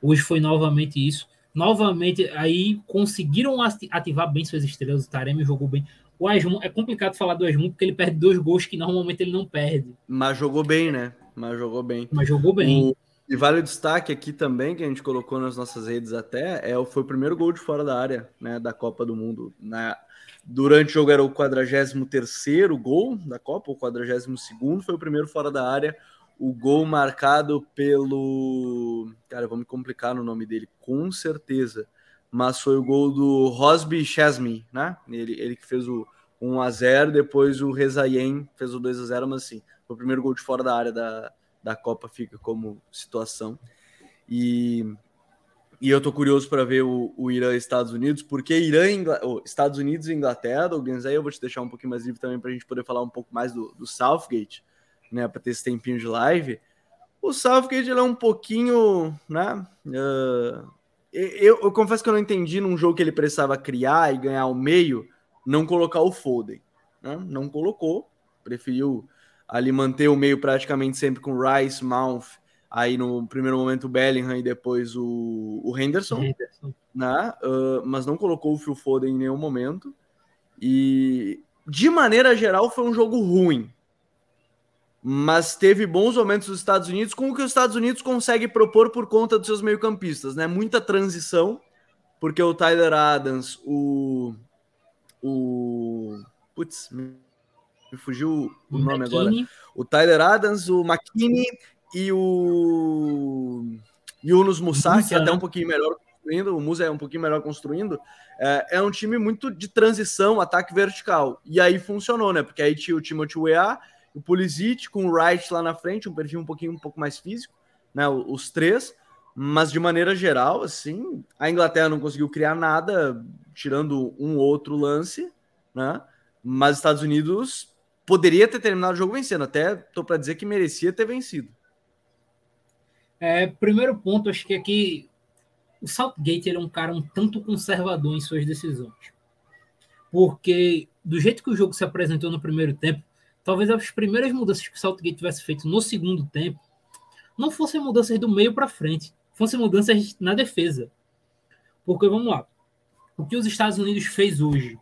hoje foi novamente isso. Novamente, aí conseguiram ativar bem suas estrelas. O Taremi jogou bem. O Asmun, é complicado falar do Asmun porque ele perde dois gols que normalmente ele não perde. Mas jogou bem, né? Mas jogou bem. Mas jogou bem. O, e vale o destaque aqui também, que a gente colocou nas nossas redes até, é, foi o primeiro gol de fora da área né, da Copa do Mundo. Na, durante o jogo era o 43 gol da Copa, o 42 foi o primeiro fora da área. O gol marcado pelo. Cara, me complicar no nome dele, com certeza. Mas foi o gol do Rosby Chesney, né? Ele, ele que fez o 1 a 0 depois o Rezayen fez o 2 a 0 mas sim, foi o primeiro gol de fora da área da, da Copa fica como situação. E E eu tô curioso para ver o, o, Irã e Estados Unidos, porque Irã, Ingl... oh, Estados Unidos e Inglaterra, Douglas, aí eu vou te deixar um pouquinho mais livre também para a gente poder falar um pouco mais do, do Southgate, né, para ter esse tempinho de live. O Southgate ele é um pouquinho, né? Uh, eu, eu, confesso que eu não entendi num jogo que ele precisava criar e ganhar o meio, não colocar o Foden. Né? Não colocou, preferiu ali manter o meio praticamente sempre com Rice, Mount, aí no primeiro momento o Bellingham e depois o, o Henderson, Henderson. Né? Uh, mas não colocou o Phil Foden em nenhum momento. E de maneira geral foi um jogo ruim. Mas teve bons momentos dos Estados Unidos com o que os Estados Unidos consegue propor por conta dos seus meio-campistas, né? Muita transição, porque o Tyler Adams, o. O. Putz, me fugiu o nome agora. O Tyler Adams, o McKinney e o Yunus Musa, que é até um pouquinho melhor construindo, o Musa é um pouquinho melhor construindo, é, é, um time muito de transição, ataque vertical. E aí funcionou, né? Porque aí tinha o Timothy Weah, o Pulisic com o Wright lá na frente, um perfil um pouquinho um pouco mais físico, né? Os três. Mas de maneira geral, assim, a Inglaterra não conseguiu criar nada, tirando um outro lance, né? Mas os Estados Unidos poderia ter terminado o jogo vencendo. Até tô para dizer que merecia ter vencido. É, primeiro ponto, acho que aqui o Southgate ele é um cara um tanto conservador em suas decisões. Porque do jeito que o jogo se apresentou no primeiro tempo, talvez as primeiras mudanças que o Southgate tivesse feito no segundo tempo não fossem mudanças do meio para frente, fossem mudanças na defesa. Porque vamos lá, o que os Estados Unidos fez hoje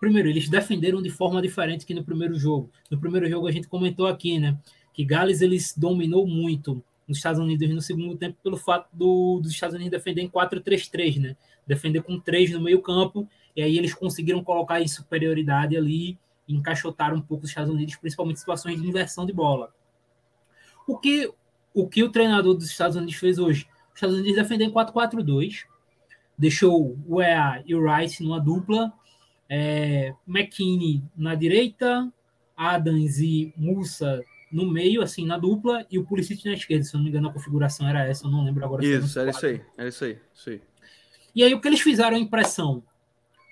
Primeiro, eles defenderam de forma diferente que no primeiro jogo. No primeiro jogo a gente comentou aqui, né? Que Gales eles dominou muito nos Estados Unidos no segundo tempo pelo fato do, dos Estados Unidos defender em 4-3-3, né? Defender com três no meio campo e aí eles conseguiram colocar em superioridade ali encaixotar um pouco os Estados Unidos, principalmente em situações de inversão de bola. O que o que o treinador dos Estados Unidos fez hoje? Os Estados Unidos defenderam em 4-4-2, deixou o EA e o Rice numa dupla é, McKinney na direita, Adams e Musa no meio, assim, na dupla, e o Pulisic na esquerda. Se eu não me engano, a configuração era essa, eu não lembro agora. Isso, era isso aí, era isso aí, isso aí. E aí o que eles fizeram a impressão,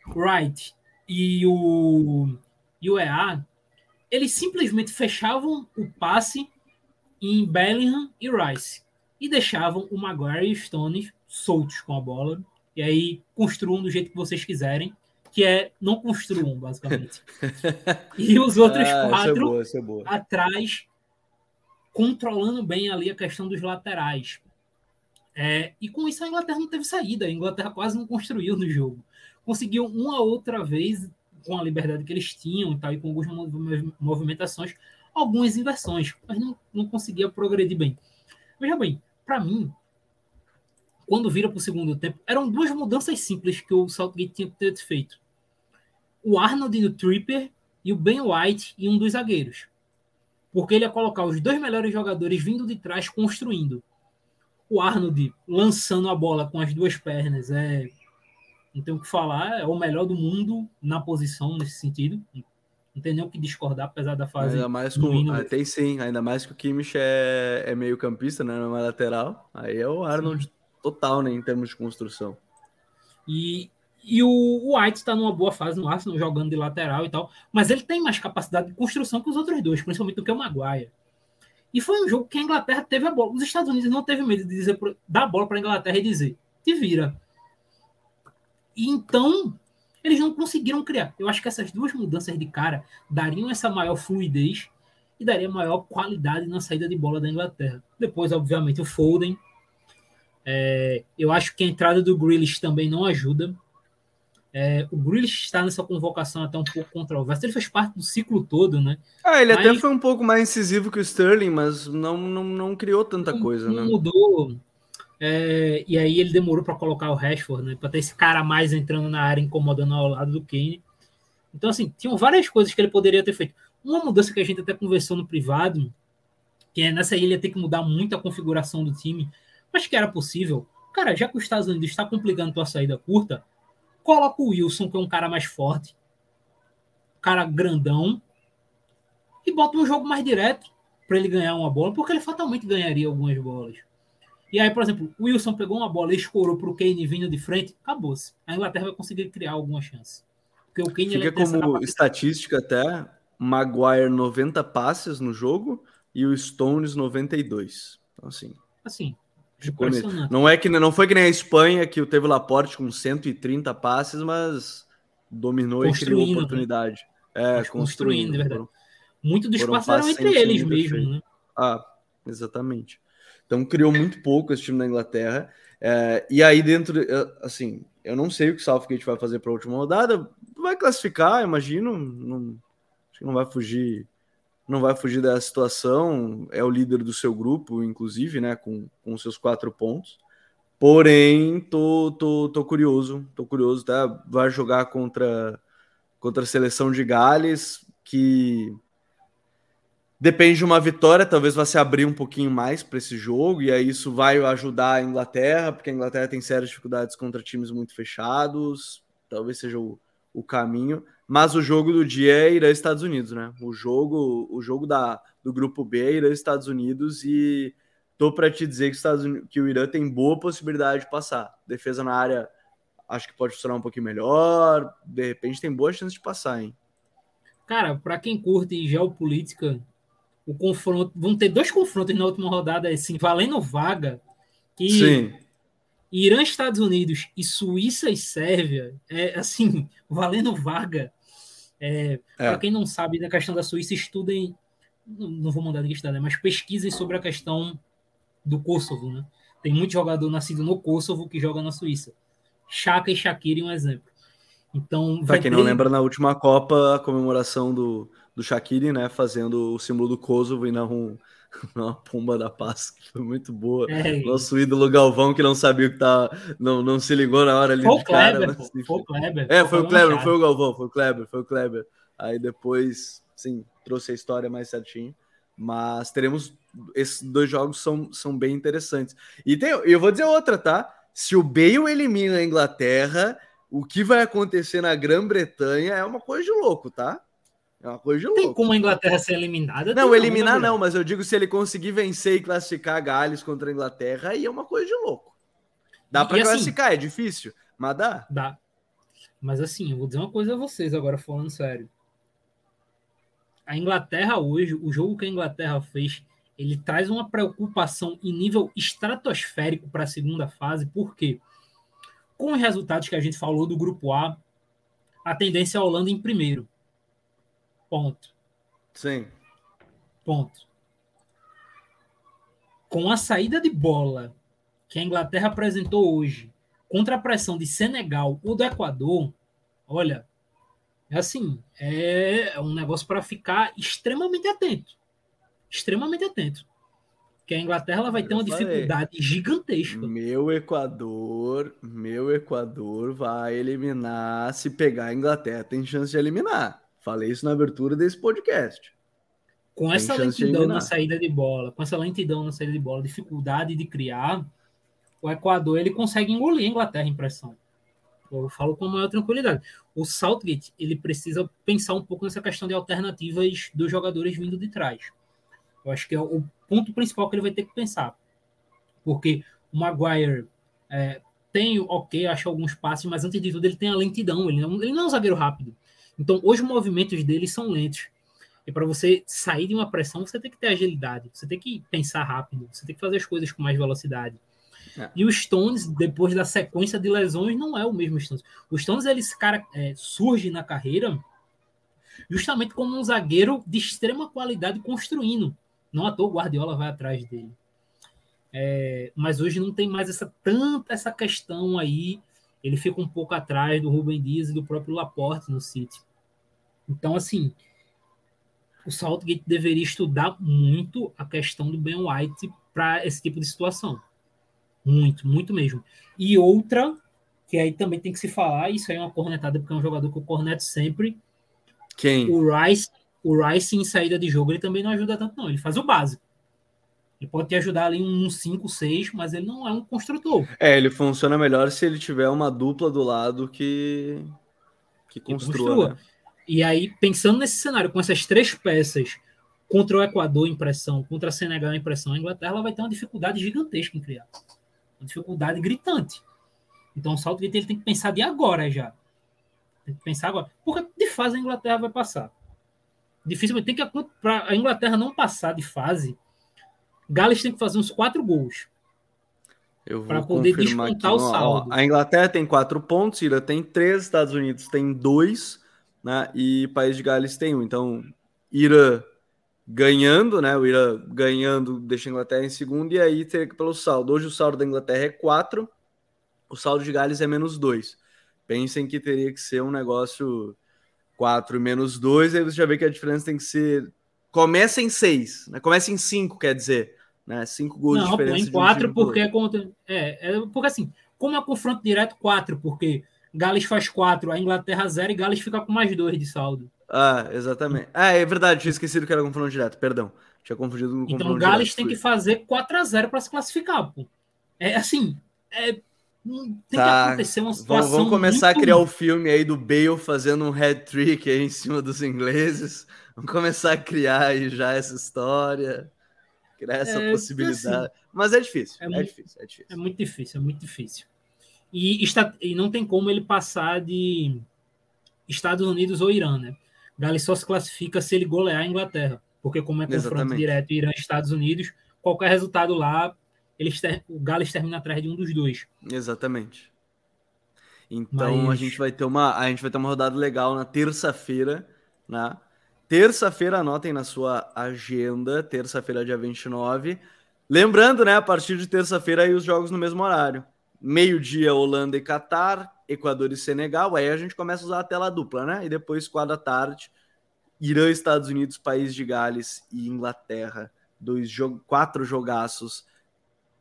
Wright e o, e o EA, eles simplesmente fechavam o passe em Bellingham e Rice e deixavam o Maguire e Stones soltos com a bola, e aí construam do jeito que vocês quiserem que é não construam, basicamente. e os outros ah, quatro é boa, é atrás, controlando bem ali a questão dos laterais. É, e com isso a Inglaterra não teve saída, a Inglaterra quase não construiu no jogo. Conseguiu uma outra vez, com a liberdade que eles tinham e tal, e com algumas movimentações, algumas inversões, mas não, não conseguia progredir bem. Veja bem, para mim, quando vira para o segundo tempo, eram duas mudanças simples que o Southgate tinha que ter feito. O Arnold e o Tripper e o Ben White e um dos zagueiros. Porque ele ia colocar os dois melhores jogadores vindo de trás construindo. O Arnold lançando a bola com as duas pernas é não tem o que falar, é o melhor do mundo na posição nesse sentido. Não tem nem o que discordar, apesar da fase. Ainda mais com. Ah, tem sim, ainda mais que o Kimmich é, é meio campista, né? Não é lateral. Aí é o Arnold sim total, né, em termos de construção. E, e o, White está numa boa fase no Arsenal, jogando de lateral e tal, mas ele tem mais capacidade de construção que os outros dois, principalmente do que o Maguire. E foi um jogo que a Inglaterra teve a bola. Os Estados Unidos não teve medo de dizer dar a bola para a Inglaterra e dizer: te vira. E então, eles não conseguiram criar. Eu acho que essas duas mudanças de cara dariam essa maior fluidez e daria maior qualidade na saída de bola da Inglaterra. Depois, obviamente, o Foden é, eu acho que a entrada do Grealish também não ajuda. É, o Grealish está nessa convocação até um pouco controversa. Ele fez parte do ciclo todo, né? Ah, ele mas, até foi um pouco mais incisivo que o Sterling, mas não, não, não criou tanta não, coisa, não né? Mudou. É, e aí ele demorou para colocar o Rashford, né? Para ter esse cara mais entrando na área, incomodando ao lado do Kane. Então, assim, tinham várias coisas que ele poderia ter feito. Uma mudança que a gente até conversou no privado, que é nessa ilha ter que mudar muito a configuração do time mas que era possível. Cara, já que os Estados Unidos está complicando tua saída curta, coloca o Wilson, que é um cara mais forte, cara grandão, e bota um jogo mais direto para ele ganhar uma bola, porque ele fatalmente ganharia algumas bolas. E aí, por exemplo, o Wilson pegou uma bola e escorou para o Kane vindo de frente, acabou-se. A Inglaterra vai conseguir criar alguma chance. Porque o Kane Fica como estatística até, Maguire 90 passes no jogo e o Stones 92. Então, assim. Assim. Não é que não foi que nem a Espanha que teve o Laporte com 130 passes, mas dominou e criou né? oportunidade. Né? É, construindo, construindo verdade. Muito dos passes eram entre eles mesmo, né? Ah, exatamente. Então criou muito pouco esse time da Inglaterra. É, e aí dentro, assim, eu não sei o que o Southgate vai fazer para a última rodada. Vai classificar, imagino. Não, acho que não vai fugir, não vai fugir da situação. É o líder do seu grupo, inclusive, né, com, com seus quatro pontos. Porém, tô, tô, tô curioso, tô curioso, tá? Vai jogar contra contra a seleção de Gales, que Depende de uma vitória, talvez vá se abrir um pouquinho mais para esse jogo, e aí isso vai ajudar a Inglaterra, porque a Inglaterra tem sérias dificuldades contra times muito fechados, talvez seja o, o caminho. Mas o jogo do dia é Irã Estados Unidos, né? O jogo, o jogo da, do grupo B é Irã Estados Unidos, e tô para te dizer que, Estados Unidos, que o Irã tem boa possibilidade de passar. Defesa na área acho que pode funcionar um pouquinho melhor, de repente tem boa chance de passar, hein? Cara, para quem curte geopolítica, o confronto. Vão ter dois confrontos na última rodada, assim, valendo vaga. Que Sim. Irã, Estados Unidos e Suíça e Sérvia, é assim, valendo vaga. É, é. Para quem não sabe, na questão da Suíça, estudem. Não, não vou mandar de estudar, né, mas pesquisem sobre a questão do Kosovo, né? Tem muito jogador nascido no Kosovo que joga na Suíça. Chaka e Shakiri, um exemplo. Então, para quem ter... não lembra, na última Copa, a comemoração do, do Shaqiri, né, fazendo o símbolo do Kosovo e não um, uma pomba da paz, que foi muito boa. É, Nosso ídolo Galvão, que não sabia o que tá, não, não se ligou na hora ali foi cara. Kleber, mas, foi o Kleber. É, foi o Kleber, não foi o Galvão, foi o Kleber, foi o Kleber. Aí depois, sim, trouxe a história mais certinho. Mas teremos esses dois jogos são, são bem interessantes. E tem, eu vou dizer outra, tá? Se o Bale elimina a Inglaterra, o que vai acontecer na Grã-Bretanha é uma coisa de louco, tá? É uma coisa de louco. Tem como a Inglaterra ser eliminada? Não, eliminar não, mas eu digo se ele conseguir vencer e classificar Gales contra a Inglaterra, aí é uma coisa de louco. Dá para assim, classificar, é difícil, mas dá. Dá. Mas assim, eu vou dizer uma coisa a vocês agora, falando sério. A Inglaterra hoje, o jogo que a Inglaterra fez, ele traz uma preocupação em nível estratosférico para a segunda fase, porque com os resultados que a gente falou do grupo A, a tendência é a Holanda em primeiro. Ponto. Sim. Ponto. Com a saída de bola que a Inglaterra apresentou hoje contra a pressão de Senegal ou do Equador, olha, é assim, é um negócio para ficar extremamente atento. Extremamente atento. Que a Inglaterra ela vai ter uma dificuldade gigantesca. Meu Equador, meu Equador vai eliminar. Se pegar a Inglaterra, tem chance de eliminar. Falei isso na abertura desse podcast. Com essa lentidão na saída de bola, com essa lentidão na saída de bola, dificuldade de criar, o Equador ele consegue engolir a Inglaterra em pressão. Eu falo com maior tranquilidade. O Southgate ele precisa pensar um pouco nessa questão de alternativas dos jogadores vindo de trás. Eu acho que é o ponto principal que ele vai ter que pensar. Porque o Maguire é, tem, ok, acho alguns passes, mas antes de tudo ele tem a lentidão. Ele não, ele não é um zagueiro rápido. Então, os movimentos dele são lentos. E para você sair de uma pressão, você tem que ter agilidade, você tem que pensar rápido, você tem que fazer as coisas com mais velocidade. É. E o Stones, depois da sequência de lesões, não é o mesmo Stones. O Stones ele cara, é, surge na carreira justamente como um zagueiro de extrema qualidade construindo. Não à toa o Guardiola vai atrás dele. É, mas hoje não tem mais essa tanta essa questão aí. Ele fica um pouco atrás do Rubem Dias e do próprio Laporte no City. Então, assim, o Southgate deveria estudar muito a questão do Ben White para esse tipo de situação. Muito, muito mesmo. E outra, que aí também tem que se falar, isso aí é uma cornetada, porque é um jogador que eu corneto sempre. Quem? O Rice, o Rice em saída de jogo, ele também não ajuda tanto, não. Ele faz o básico. Ele pode te ajudar ali um 5, 6, mas ele não é um construtor. É, ele funciona melhor se ele tiver uma dupla do lado que, que construa. Construa. Né? E aí, pensando nesse cenário, com essas três peças, contra o Equador em pressão, contra a Senegal em pressão, a Inglaterra vai ter uma dificuldade gigantesca em criar. Uma dificuldade gritante. Então o Southgate ele tem que pensar de agora já. Tem que pensar agora. Porque de fase a Inglaterra vai passar. Dificilmente tem que para a Inglaterra não passar de fase, Gales tem que fazer uns quatro gols. Para poder descontar aqui, o saldo. Ó, a Inglaterra tem quatro pontos, Irã tem três, Estados Unidos tem dois, né? E País de Gales tem um. Então, Irã ganhando, né? O Irã ganhando deixa a Inglaterra em segundo, e aí teria que pelo saldo. Hoje o saldo da Inglaterra é quatro, o saldo de Gales é menos dois. Pensem que teria que ser um negócio 4 menos 2, aí você já vê que a diferença tem que ser. Começa em 6, né? Começa em 5, quer dizer. Né? 5 gols Não, de diferença. Não, em 4 um porque é contra. É, é, porque assim, como é confronto direto, 4, porque Gales faz 4, a Inglaterra 0 e Gales fica com mais 2 de saldo. Ah, exatamente. Ah, é verdade, tinha esquecido que era confronto direto, perdão. Tinha confundido com Então Gales direto, tem que fazer 4 a 0 para se classificar, pô. É assim, é tem tá. que acontecer uma situação. Vamos, começar muito... a criar o filme aí do Bale fazendo um hat-trick aí em cima dos ingleses. Vamos começar a criar aí já essa história, criar essa é, possibilidade. Assim, Mas é difícil, é, é muito, difícil, é difícil. É muito difícil, é muito difícil. E, está, e não tem como ele passar de Estados Unidos ou Irã, né? Gales só se classifica se ele golear a Inglaterra, porque como é confronto Exatamente. direto Irã Estados Unidos, qualquer resultado lá eles ter, o Gales termina atrás de um dos dois. Exatamente. Então Mas... a gente vai ter uma a gente vai ter uma rodada legal na terça-feira, né? Terça-feira anotem na sua agenda, terça-feira dia 29. Lembrando, né, a partir de terça-feira aí os jogos no mesmo horário. Meio-dia Holanda e Catar, Equador e Senegal, aí a gente começa a usar a tela dupla, né? E depois quatro da tarde, Irã, Estados Unidos, País de Gales e Inglaterra, dois jo quatro jogaços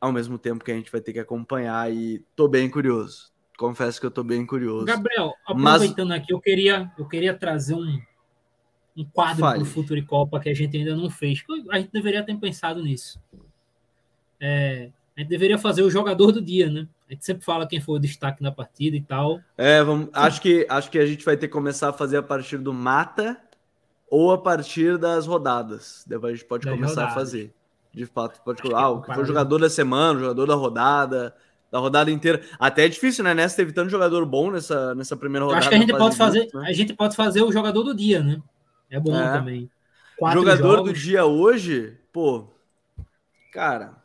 ao mesmo tempo que a gente vai ter que acompanhar e tô bem curioso. Confesso que eu tô bem curioso. Gabriel, aproveitando Mas... aqui, eu queria, eu queria trazer um, um quadro para o Futuro Copa que a gente ainda não fez. A gente deveria ter pensado nisso. É, a gente deveria fazer o jogador do dia, né? A gente sempre fala quem foi o destaque na partida e tal. É, vamos, acho, que, acho que a gente vai ter que começar a fazer a partir do mata ou a partir das rodadas. Depois a gente pode das começar rodadas. a fazer. De fato, pode colocar. Ah, o que foi o jogador da semana, o jogador da rodada, da rodada inteira. Até é difícil, né? Nessa teve tanto jogador bom nessa, nessa primeira rodada. Acho que a gente pode fazer, né? a gente pode fazer o jogador do dia, né? É bom é. também. Quatro jogador jogos. do dia hoje, pô, cara,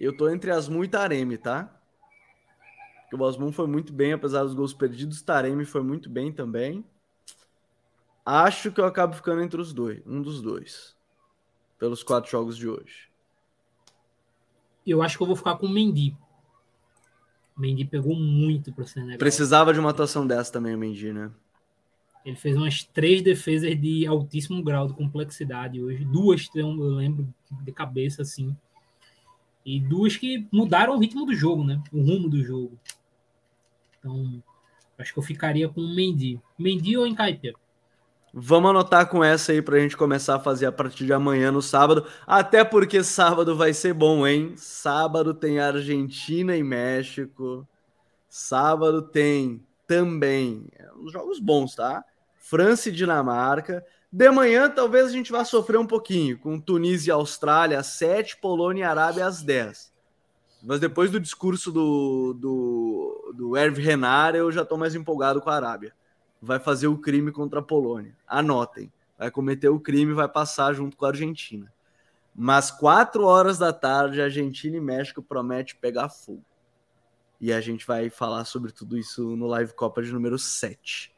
eu tô entre Asmu e Taremi, tá? Porque o Asmu foi muito bem, apesar dos gols perdidos. Taremi foi muito bem também. Acho que eu acabo ficando entre os dois, um dos dois pelos quatro jogos de hoje? Eu acho que eu vou ficar com o Mendy. O Mendy pegou muito para o Senegal. Precisava de uma atuação dessa também, o Mendy, né? Ele fez umas três defesas de altíssimo grau de complexidade hoje. Duas, eu lembro de cabeça, assim. E duas que mudaram o ritmo do jogo, né? O rumo do jogo. Então, acho que eu ficaria com o Mendy. Mendy ou Encaipia? Vamos anotar com essa aí para a gente começar a fazer a partir de amanhã no sábado. Até porque sábado vai ser bom, hein? Sábado tem Argentina e México. Sábado tem também é, uns jogos bons, tá? França e Dinamarca. De manhã, talvez a gente vá sofrer um pouquinho com Tunísia e Austrália às 7, Polônia e Arábia às 10. Mas depois do discurso do, do, do Renard, eu já estou mais empolgado com a Arábia vai fazer o crime contra a Polônia. Anotem, vai cometer o crime e vai passar junto com a Argentina. Mas quatro horas da tarde, Argentina e México promete pegar fogo. E a gente vai falar sobre tudo isso no Live Copa de número 7.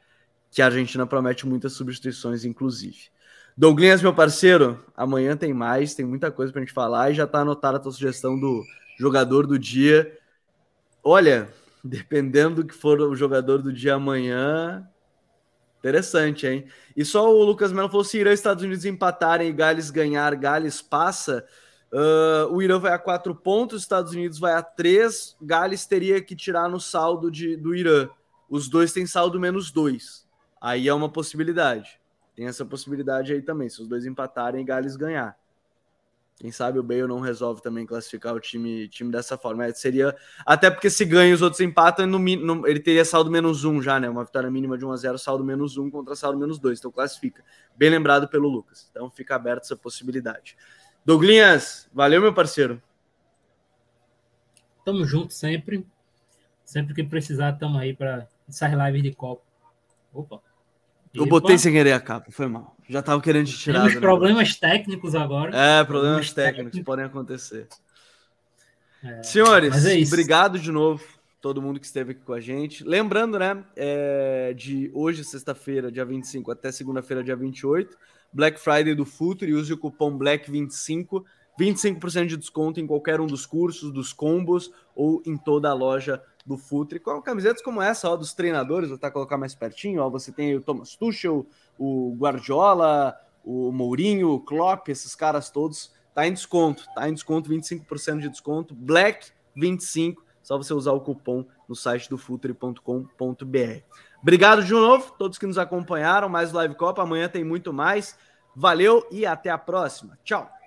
Que a Argentina promete muitas substituições, inclusive. Douglas, meu parceiro, amanhã tem mais, tem muita coisa pra gente falar e já tá anotada a tua sugestão do jogador do dia. Olha, dependendo do que for o jogador do dia amanhã, Interessante, hein? E só o Lucas Melo falou: se Irã e Estados Unidos empatarem e Gales ganhar, Gales passa. Uh, o Irã vai a quatro pontos, Estados Unidos vai a três. Gales teria que tirar no saldo de, do Irã. Os dois têm saldo menos dois. Aí é uma possibilidade. Tem essa possibilidade aí também, se os dois empatarem e Gales ganhar. Quem sabe o Bale não resolve também classificar o time, time dessa forma. É, seria até porque se ganha os outros empatam, no, no, ele teria saldo menos um já, né? Uma vitória mínima de 1 a 0 saldo menos um contra saldo menos dois. Então classifica. Bem lembrado pelo Lucas. Então fica aberta essa possibilidade. Douglinhas, valeu, meu parceiro. Tamo junto sempre. Sempre que precisar, tamo aí para essas lives de copo. Opa. Eu botei sem querer a capa, foi mal. Já tava querendo te tirar. Temos problemas técnicos agora. É, problemas, problemas técnicos, técnicos, podem acontecer. É, Senhores, é obrigado de novo, todo mundo que esteve aqui com a gente. Lembrando, né, é, de hoje, sexta-feira, dia 25, até segunda-feira, dia 28, Black Friday do Future, use o cupom BLACK25, 25% de desconto em qualquer um dos cursos, dos combos ou em toda a loja do Futre, com camisetas como essa, ó, dos treinadores, vou até colocar mais pertinho, ó, você tem o Thomas Tuchel, o Guardiola, o Mourinho, o Klopp, esses caras todos, tá em desconto, tá em desconto, 25% de desconto, Black 25, só você usar o cupom no site do futre.com.br. Obrigado de novo, todos que nos acompanharam, mais Live Copa, amanhã tem muito mais, valeu e até a próxima, tchau!